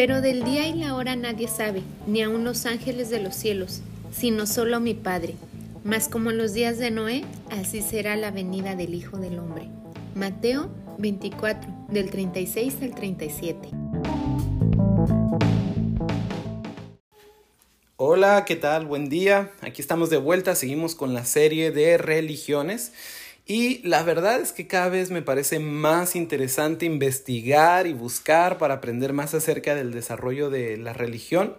Pero del día y la hora nadie sabe, ni aun los ángeles de los cielos, sino solo mi Padre. Mas como en los días de Noé, así será la venida del Hijo del Hombre. Mateo 24, del 36 al 37. Hola, ¿qué tal? Buen día. Aquí estamos de vuelta, seguimos con la serie de religiones. Y la verdad es que cada vez me parece más interesante investigar y buscar para aprender más acerca del desarrollo de la religión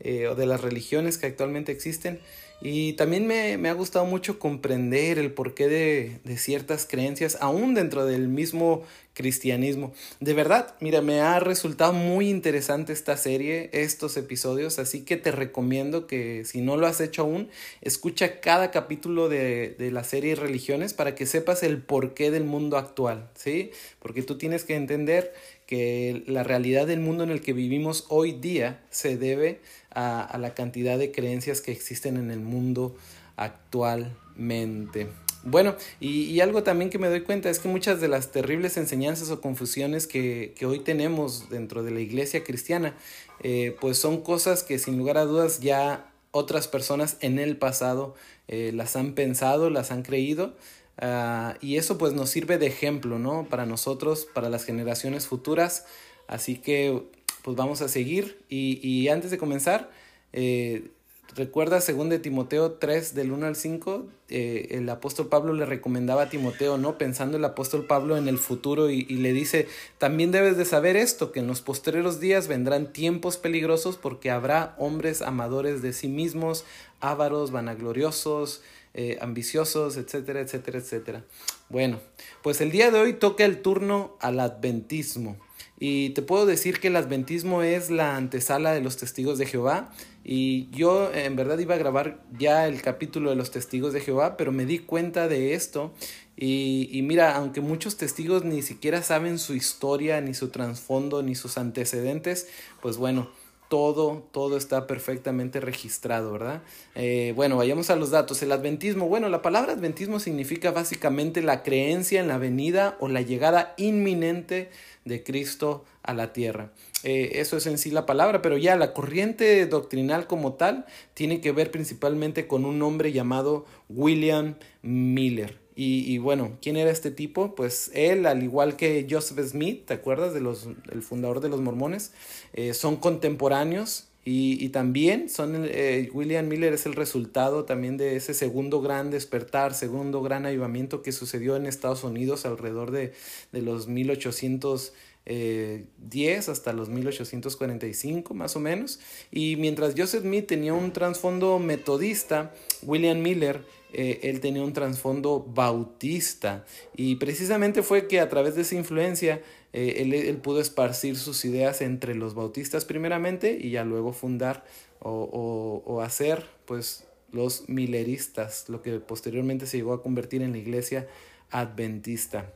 eh, o de las religiones que actualmente existen. Y también me, ha gustado mucho comprender el porqué de, de, ciertas creencias, aún dentro del mismo cristianismo. De verdad, mira, me ha resultado muy interesante esta serie, estos episodios, así que te recomiendo que si no lo has hecho aún, escucha cada capítulo de, de la serie Religiones para que sepas el porqué del mundo actual, ¿sí? Porque tú tienes que entender que la realidad del mundo en el que vivimos hoy día se debe a, la cantidad de creencias que existen en el mundo actualmente. Bueno, y, y, algo también que me doy cuenta es que muchas de las terribles enseñanzas o confusiones que, que hoy tenemos dentro de la iglesia cristiana, eh, pues son cosas que sin lugar a dudas ya otras personas en el pasado eh, las han pensado, las han creído, Uh, y eso pues nos sirve de ejemplo, ¿no? Para nosotros, para las generaciones futuras. Así que pues vamos a seguir. Y, y antes de comenzar, eh, recuerda según de Timoteo 3 del 1 al 5, eh, el apóstol Pablo le recomendaba a Timoteo, ¿no? Pensando el apóstol Pablo en el futuro y, y le dice, también debes de saber esto, que en los postreros días vendrán tiempos peligrosos porque habrá hombres amadores de sí mismos, ávaros, vanagloriosos, eh, ambiciosos, etcétera, etcétera, etcétera. Bueno, pues el día de hoy toca el turno al adventismo. Y te puedo decir que el adventismo es la antesala de los testigos de Jehová. Y yo en verdad iba a grabar ya el capítulo de los testigos de Jehová, pero me di cuenta de esto. Y, y mira, aunque muchos testigos ni siquiera saben su historia, ni su trasfondo, ni sus antecedentes, pues bueno, todo, todo está perfectamente registrado, ¿verdad? Eh, bueno, vayamos a los datos. El adventismo, bueno, la palabra adventismo significa básicamente la creencia en la venida o la llegada inminente de Cristo a la tierra. Eh, eso es en sí la palabra, pero ya la corriente doctrinal como tal tiene que ver principalmente con un hombre llamado William Miller. Y, bueno, ¿quién era este tipo? Pues él, al igual que Joseph Smith, ¿te acuerdas de los, el fundador de los mormones? Eh, son contemporáneos y, también son, eh, William Miller es el resultado también de ese segundo gran despertar, segundo gran avivamiento que sucedió en Estados Unidos alrededor de, de los 1800 eh, 10 hasta los 1845 más o menos. Y mientras Joseph Smith tenía un trasfondo metodista, William Miller, eh, él tenía un trasfondo bautista. Y precisamente fue que a través de esa influencia, eh, él, él, pudo esparcir sus ideas entre los bautistas primeramente y ya luego fundar o, o, hacer pues los mileristas, lo que posteriormente se llegó a convertir en la iglesia adventista.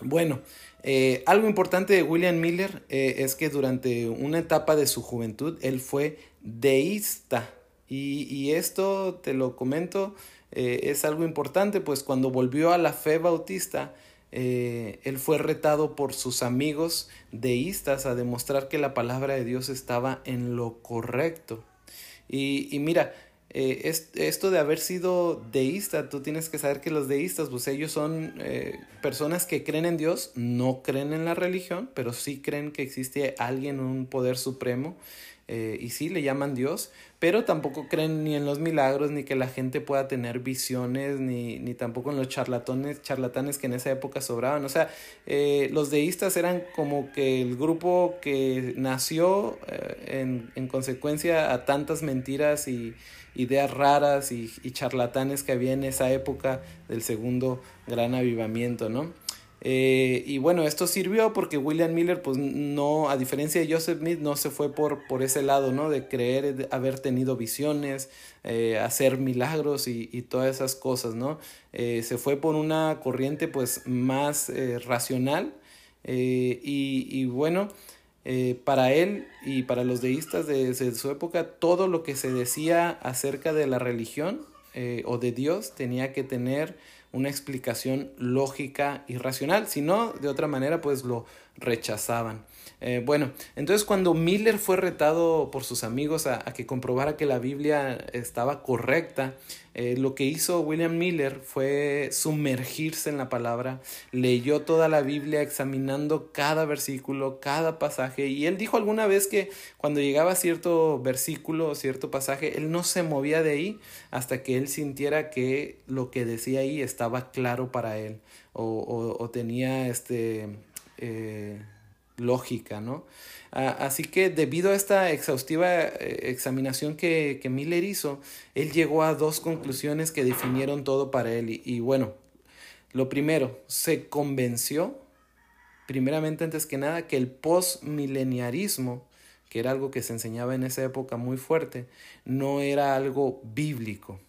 Bueno, eh, algo importante de William Miller es que durante una etapa de su juventud él fue deísta. Y, y esto te lo comento, eh, es algo importante, pues cuando volvió a la fe bautista, él fue retado por sus amigos deístas a demostrar que la palabra de Dios estaba en lo correcto. Y, y mira, eh, es, esto de haber sido deísta, tú tienes que saber que los deístas, pues ellos son eh, personas que creen en Dios, no creen en la religión, pero sí creen que existe alguien, un poder supremo, eh, y sí le llaman Dios, pero tampoco creen ni en los milagros, ni que la gente pueda tener visiones, ni, ni tampoco en los charlatones, charlatanes que en esa época sobraban. O sea, eh, los deístas eran como que el grupo que nació eh, en, en consecuencia a tantas mentiras y ideas raras y, y, charlatanes que había en esa época del segundo gran avivamiento, ¿no? Eh, y bueno, esto sirvió porque William Miller, pues no, a diferencia de Joseph Smith, no se fue por, por ese lado, ¿no? De creer, haber tenido visiones, eh, hacer milagros y, y, todas esas cosas, ¿no? Eh, se fue por una corriente, pues, más racional y, y, bueno, para él y para los deístas de, de, su época, todo lo que se decía acerca de la religión o de Dios tenía que tener una explicación lógica y racional. Si no, de otra manera, pues lo, rechazaban. Eh, bueno, entonces cuando Miller fue retado por sus amigos a, que comprobara que la Biblia estaba correcta, eh, lo que hizo William Miller fue sumergirse en la palabra, leyó toda la Biblia examinando cada versículo, cada pasaje, y él dijo alguna vez que cuando llegaba cierto versículo o cierto pasaje, él no se movía de ahí hasta que él sintiera que lo que decía ahí estaba claro para él o, o, tenía este... Eh, lógica, ¿no? así que debido a esta exhaustiva eh, examinación que, que, Miller hizo, él llegó a dos conclusiones que definieron todo para él. Y, bueno, lo primero, se convenció, primeramente antes que nada, que el postmileniarismo, que era algo que se enseñaba en esa época muy fuerte, no era algo bíblico.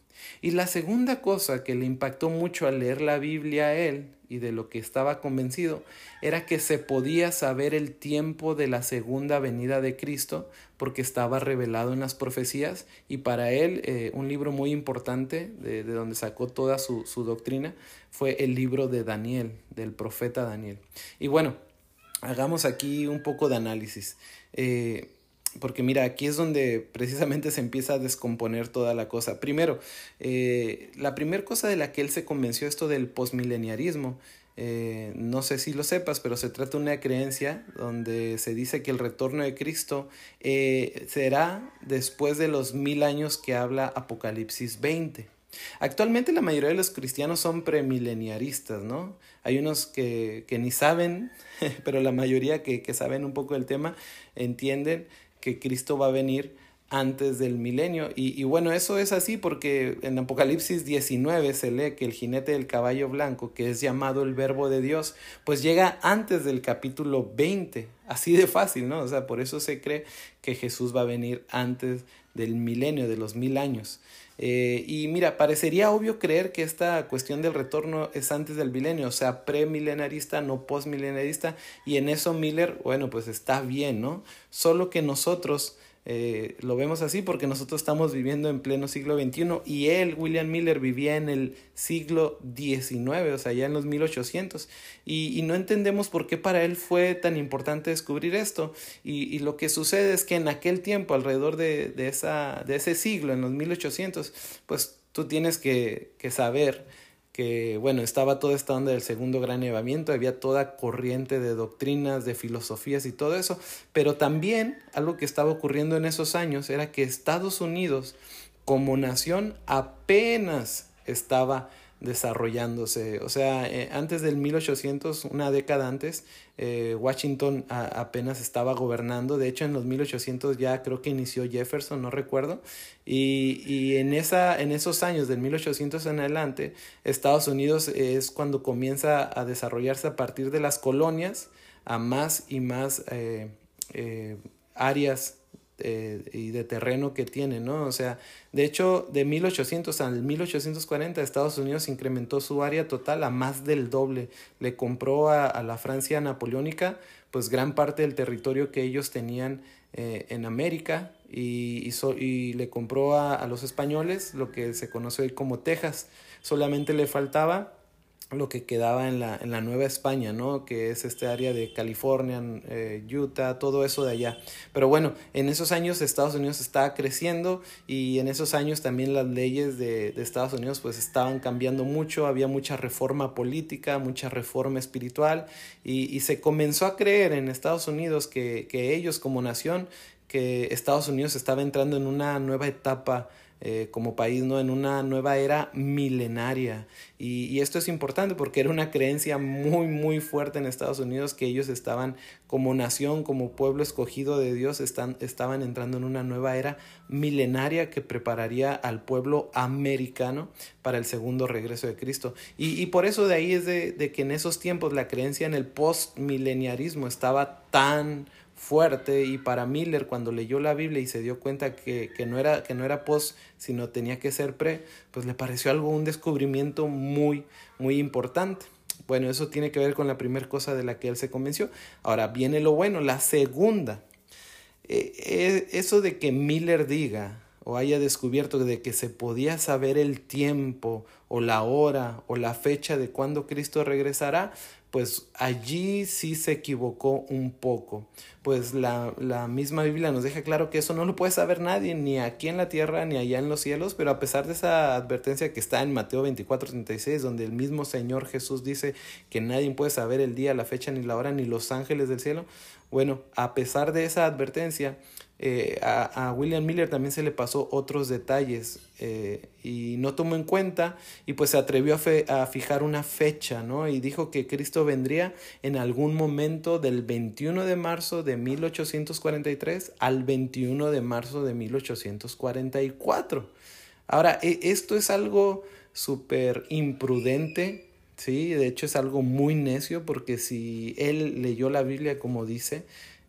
Y la segunda cosa que le impactó mucho al leer la Biblia a él y de lo que estaba convencido era que se podía saber el tiempo de la segunda venida de Cristo porque estaba revelado en las profecías y para él eh, un libro muy importante de, donde sacó toda su, doctrina fue el libro de Daniel, del profeta Daniel. Y bueno, hagamos aquí un poco de análisis. Eh, porque mira, aquí es donde precisamente se empieza a descomponer toda la cosa. Primero, eh, la primera cosa de la que él se convenció esto del posmileniarismo, eh, no sé si lo sepas, pero se trata de una creencia donde se dice que el retorno de Cristo eh, será después de los mil años que habla Apocalipsis 20. Actualmente la mayoría de los cristianos son premileniaristas, ¿no? Hay unos que, que ni saben, pero la mayoría que, que saben un poco del tema entienden que Cristo va a venir antes del milenio. Y, bueno, eso es así porque en Apocalipsis 19 se lee que el jinete del caballo blanco, que es llamado el verbo de Dios, pues llega antes del capítulo 20. Así de fácil, ¿no? O sea, por eso se cree que Jesús va a venir antes del milenio, de los mil años. Eh, y mira, parecería obvio creer que esta cuestión del retorno es antes del milenio, o sea, premilenarista, no postmilenarista, y en eso Miller, bueno, pues está bien, ¿no? Solo que nosotros eh, lo vemos así porque nosotros estamos viviendo en pleno siglo XXI y él, William Miller, vivía en el siglo XIX, o sea, ya en los 1800, y, y no entendemos por qué para él fue tan importante descubrir esto. Y, y lo que sucede es que en aquel tiempo, alrededor de, de, esa, de ese siglo, en los 1800, pues tú tienes que, que saber que bueno, estaba toda esta onda del segundo gran elevamiento, había toda corriente de doctrinas, de filosofías y todo eso, pero también algo que estaba ocurriendo en esos años era que Estados Unidos como nación apenas estaba desarrollándose. O sea, eh, antes del 1800, una década antes, eh, Washington apenas estaba gobernando. De hecho, en los 1800 ya creo que inició Jefferson, no recuerdo. Y, y en, esa, en esos años, del 1800 en adelante, Estados Unidos es cuando comienza a desarrollarse a partir de las colonias a más y más eh, áreas eh, y de terreno que tiene, ¿no? O sea, de hecho, de 1800 al 1840 Estados Unidos incrementó su área total a más del doble. Le compró a, la Francia napoleónica, pues gran parte del territorio que ellos tenían eh, en América y, y, le compró a, a los españoles lo que se conoce hoy como Texas. Solamente le faltaba lo que quedaba en la, en la Nueva España, ¿no? Que es este área de California, eh, Utah, todo eso de allá. Pero bueno, en esos años Estados Unidos estaba creciendo y en esos años también las leyes de, de Estados Unidos pues estaban cambiando mucho, había mucha reforma política, mucha reforma espiritual y, y se comenzó a creer en Estados Unidos que, que ellos como nación, que Estados Unidos estaba entrando en una nueva etapa eh, como país, ¿no? En una nueva era milenaria. Y, y, esto es importante porque era una creencia muy, muy fuerte en Estados Unidos que ellos estaban como nación, como pueblo escogido de Dios, están, estaban entrando en una nueva era milenaria que prepararía al pueblo americano para el segundo regreso de Cristo. Y, y por eso de ahí es de, de que en esos tiempos la creencia en el postmileniarismo estaba tan fuerte y para Miller cuando leyó la Biblia y se dio cuenta que, que, no, era, que no era post, sino tenía que ser pre, pues le pareció algo un descubrimiento muy, muy importante. Bueno, eso tiene que ver con la primera cosa de la que él se convenció. Ahora viene lo bueno, la segunda. Eh, eh, eso de que Miller diga o haya descubierto de que se podía saber el tiempo o la hora o la fecha de cuando Cristo regresará, pues allí sí se equivocó un poco. Pues la, la, misma Biblia nos deja claro que eso no lo puede saber nadie, ni aquí en la tierra, ni allá en los cielos, pero a pesar de esa advertencia que está en Mateo 24, 36, donde el mismo Señor Jesús dice que nadie puede saber el día, la fecha, ni la hora, ni los ángeles del cielo, bueno, a pesar de esa advertencia, eh, a, William Miller también se le pasó otros detalles eh, y no tomó en cuenta y pues se atrevió a, a, fijar una fecha, ¿no? Y dijo que Cristo vendría en algún momento del 21 de marzo de 1843 al 21 de marzo de 1844. Ahora, e, esto es algo súper imprudente, ¿sí? De hecho es algo muy necio porque si él leyó la Biblia como dice,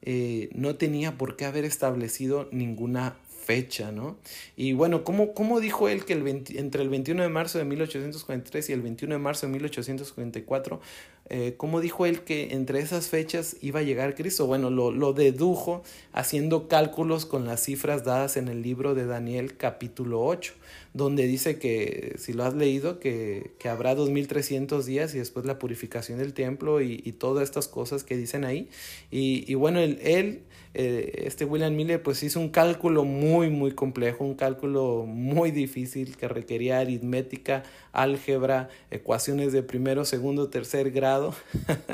eh, no tenía por qué haber establecido ninguna fecha, ¿no? Y bueno, ¿cómo, cómo dijo él que entre el 21 de marzo de 1843 y el 21 de marzo de 1844, eh, cómo dijo él que entre esas fechas iba a llegar Cristo? Bueno, lo, lo dedujo haciendo cálculos con las cifras dadas en el libro de Daniel capítulo 8, donde dice que, si lo has leído, que, que habrá 2300 días y después la purificación del templo y, todas estas cosas que dicen ahí. Y, y bueno, él eh, este William Miller pues hizo un cálculo muy muy complejo, un cálculo muy difícil que requería aritmética, álgebra, ecuaciones de primero, segundo, tercer grado.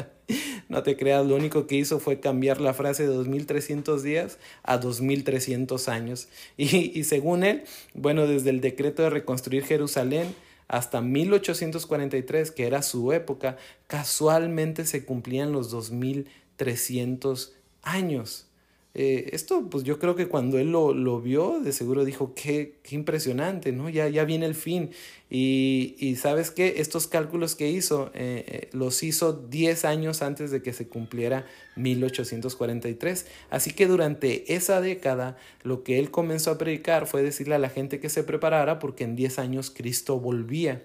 no te creas, lo único que hizo fue cambiar la frase de 2300 días a 2300 años. Y, y según él, bueno, desde el decreto de reconstruir Jerusalén, hasta 1843, que era su época, casualmente se cumplían los 2300 años. Eh, esto, pues yo creo que cuando él lo, lo vio, de seguro dijo, qué, qué impresionante, ¿no? Ya, ya viene el fin. Y, y sabes qué, estos cálculos que hizo, eh, eh, los hizo 10 años antes de que se cumpliera 1843. Así que durante esa década, lo que él comenzó a predicar fue decirle a la gente que se preparara porque en 10 años Cristo volvía.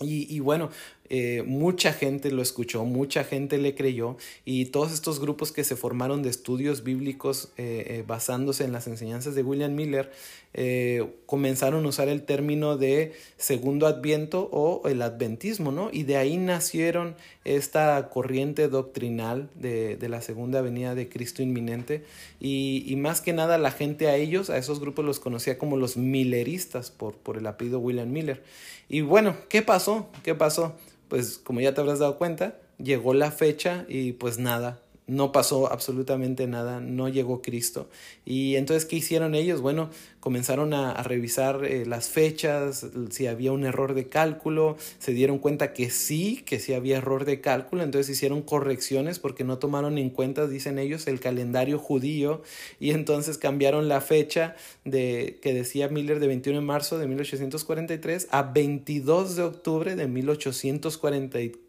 Y, y, bueno, eh, mucha gente lo escuchó, mucha gente le creyó y todos estos grupos que se formaron de estudios bíblicos eh, eh, basándose en las enseñanzas de William Miller comenzaron a usar el término de segundo adviento o el adventismo, ¿no? Y de ahí nacieron esta corriente doctrinal de, de la segunda venida de Cristo inminente y, y, más que nada la gente a ellos, a esos grupos los conocía como los milleristas por, por el apellido William Miller. Y bueno, ¿qué pasó? ¿Qué pasó? Pues como ya te habrás dado cuenta, llegó la fecha y pues nada, no pasó absolutamente nada, no llegó Cristo. Y entonces, ¿qué hicieron ellos? Bueno, comenzaron a, revisar eh, las fechas, si había un error de cálculo, se dieron cuenta que sí, que sí había error de cálculo, entonces hicieron correcciones porque no tomaron en cuenta, dicen ellos, el calendario judío y entonces cambiaron la fecha de que decía Miller de 21 de marzo de 1843 a 22 de octubre de 1844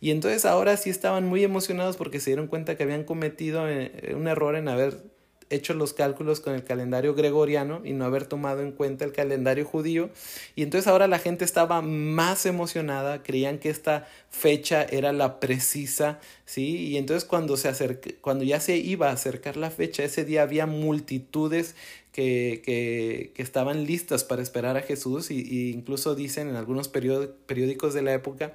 y entonces ahora sí estaban muy emocionados porque se dieron cuenta que habían cometido eh, un error en haber hecho los cálculos con el calendario gregoriano y no haber tomado en cuenta el calendario judío. Y entonces ahora la gente estaba más emocionada, creían que esta fecha era la precisa, ¿sí? Y entonces cuando, se cuando ya se iba a acercar la fecha, ese día había multitudes que, que, que, estaban listas para esperar a Jesús y, incluso dicen en algunos periódicos de la época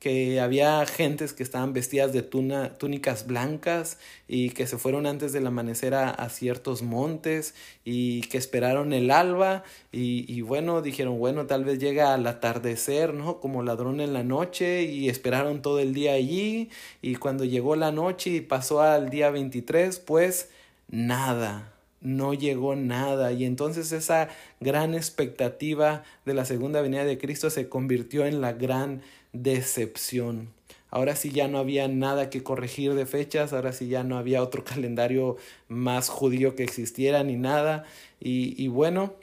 que había gentes que estaban vestidas de tuna, túnicas blancas y que se fueron antes del amanecer a, ciertos montes y que esperaron el alba y, y, bueno, dijeron, bueno, tal vez llega al atardecer, ¿no? Como ladrón en la noche y esperaron todo el día allí y cuando llegó la noche y pasó al día 23, pues nada, no llegó nada y entonces esa gran expectativa de la segunda venida de Cristo se convirtió en la gran decepción. Ahora sí ya no había nada que corregir de fechas, ahora sí ya no había otro calendario más judío que existiera ni nada. Y, y bueno,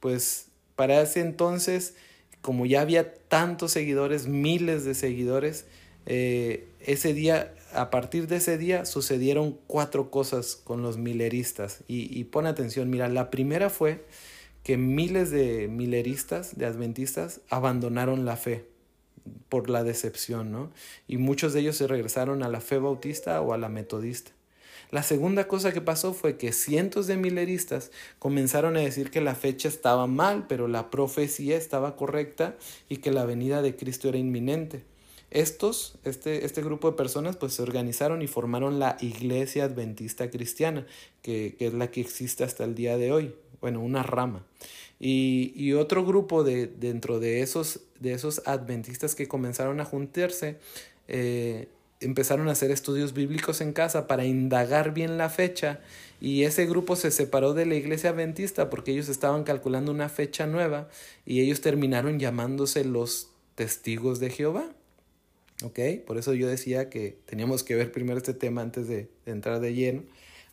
pues para ese entonces, como ya había tantos seguidores, miles de seguidores, eh, ese día, a partir de ese día, sucedieron cuatro cosas con los mileristas. Y, y pon atención, mira, la primera fue que miles de mileristas, de adventistas, abandonaron la fe por la decepción, ¿no? Y muchos de ellos se regresaron a la fe bautista o a la metodista. La segunda cosa que pasó fue que cientos de mileristas comenzaron a decir que la fecha estaba mal, pero la profecía estaba correcta y que la venida de Cristo era inminente. Estos, este, este grupo de personas, pues se organizaron y formaron la Iglesia Adventista Cristiana, que, que es la que existe hasta el día de hoy, bueno, una rama. Y, otro grupo de, dentro de esos, de esos adventistas que comenzaron a juntarse, eh, empezaron a hacer estudios bíblicos en casa para indagar bien la fecha y ese grupo se separó de la iglesia adventista porque ellos estaban calculando una fecha nueva y ellos terminaron llamándose los testigos de Jehová. ¿Ok? Por eso yo decía que teníamos que ver primero este tema antes de, entrar de lleno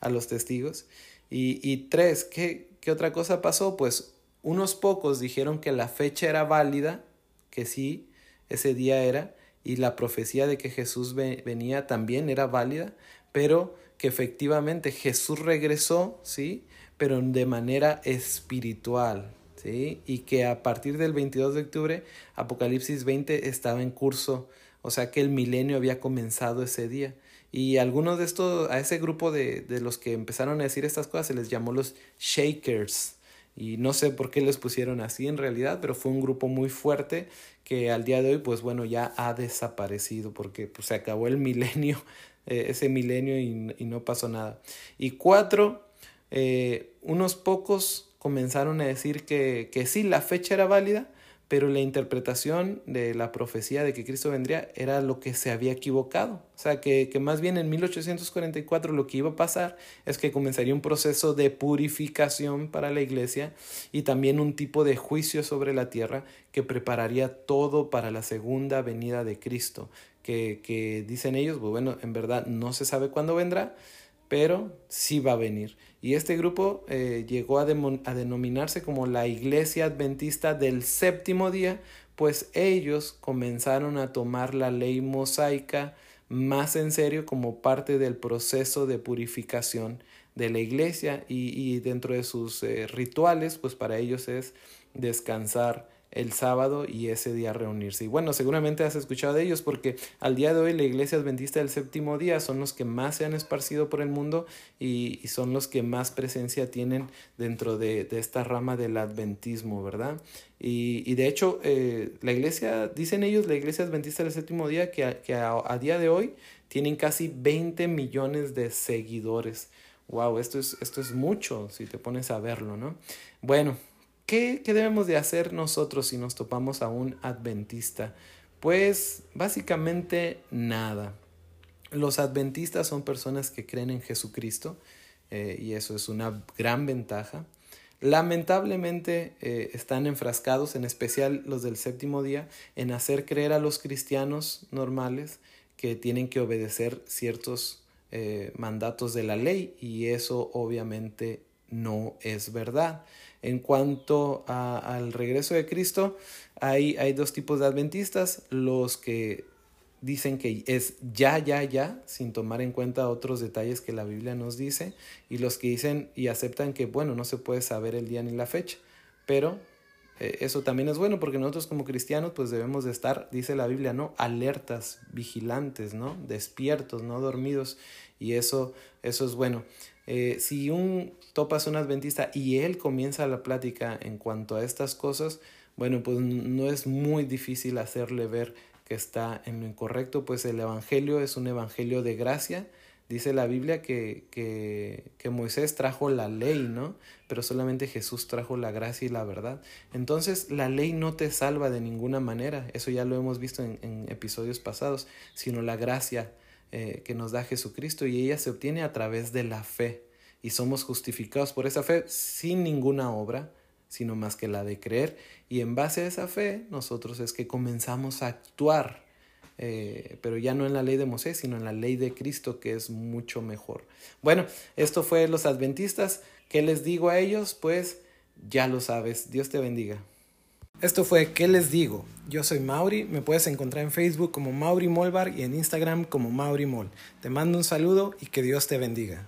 a los testigos. Y, y tres, ¿qué, ¿qué otra cosa pasó? Pues unos pocos dijeron que la fecha era válida, que sí, ese día era, y la profecía de que Jesús venía también era válida, pero que efectivamente Jesús regresó, ¿sí? Pero de manera espiritual, ¿sí? Y que a partir del 22 de octubre, Apocalipsis 20 estaba en curso, o sea que el milenio había comenzado ese día. Y algunos de estos, a ese grupo de, de los que empezaron a decir estas cosas se les llamó los Shakers, y no sé por qué les pusieron así en realidad, pero fue un grupo muy fuerte que al día de hoy pues bueno ya ha desaparecido porque pues se acabó el milenio, eh, ese milenio y, y, no pasó nada. Y cuatro, eh, unos pocos comenzaron a decir que, que sí, la fecha era válida, pero la interpretación de la profecía de que Cristo vendría era lo que se había equivocado. O sea, que, que, más bien en 1844 lo que iba a pasar es que comenzaría un proceso de purificación para la iglesia y también un tipo de juicio sobre la tierra que prepararía todo para la segunda venida de Cristo. Que, que dicen ellos, pues bueno, en verdad no se sabe cuándo vendrá, pero sí va a venir. Y este grupo eh, llegó a, denominarse como la Iglesia Adventista del Séptimo Día, pues ellos comenzaron a tomar la ley mosaica más en serio como parte del proceso de purificación de la iglesia y, y dentro de sus eh, rituales, pues para ellos es descansar el sábado y ese día reunirse. Y bueno, seguramente has escuchado de ellos porque al día de hoy la iglesia adventista del séptimo día son los que más se han esparcido por el mundo y, son los que más presencia tienen dentro de, esta rama del adventismo, ¿verdad? Y, de hecho, eh, la iglesia, dicen ellos, la iglesia adventista del séptimo día, que, a, que a, día de hoy tienen casi 20 millones de seguidores. Wow, esto es, esto es mucho si te pones a verlo, ¿no? Bueno, ¿Qué, debemos de hacer nosotros si nos topamos a un adventista? Pues básicamente nada. Los adventistas son personas que creen en Jesucristo eh, y eso es una gran ventaja. Lamentablemente eh, están enfrascados, en especial los del séptimo día, en hacer creer a los cristianos normales que tienen que obedecer ciertos eh, mandatos de la ley y eso obviamente no es verdad. En cuanto al regreso de Cristo, hay, hay dos tipos de adventistas, los que dicen que es ya, ya, ya, sin tomar en cuenta otros detalles que la Biblia nos dice, y los que dicen y aceptan que, bueno, no se puede saber el día ni la fecha, pero eh, eso también es bueno porque nosotros como cristianos pues debemos de estar, dice la Biblia, ¿no? Alertas, vigilantes, ¿no? Despiertos, no dormidos, y eso, eso es bueno. Eh, si un topas un adventista y él comienza la plática en cuanto a estas cosas, bueno, pues no es muy difícil hacerle ver que está en lo incorrecto, pues el Evangelio es un Evangelio de gracia. Dice la Biblia que, que, Moisés trajo la ley, ¿no? Pero solamente Jesús trajo la gracia y la verdad. Entonces la ley no te salva de ninguna manera, eso ya lo hemos visto en episodios pasados, sino la gracia eh, que nos da Jesucristo y ella se obtiene a través de la fe y somos justificados por esa fe sin ninguna obra, sino más que la de creer y en base a esa fe nosotros es que comenzamos a actuar, eh, pero ya no en la ley de Moisés, sino en la ley de Cristo que es mucho mejor. Bueno, esto fue los adventistas. ¿Qué les digo a ellos? Pues ya lo sabes. Dios te bendiga. Esto fue ¿Qué les digo? Yo soy Mauri, me puedes encontrar en Facebook como Mauri Molbar y en Instagram como Mauri Mol. Te mando un saludo y que Dios te bendiga.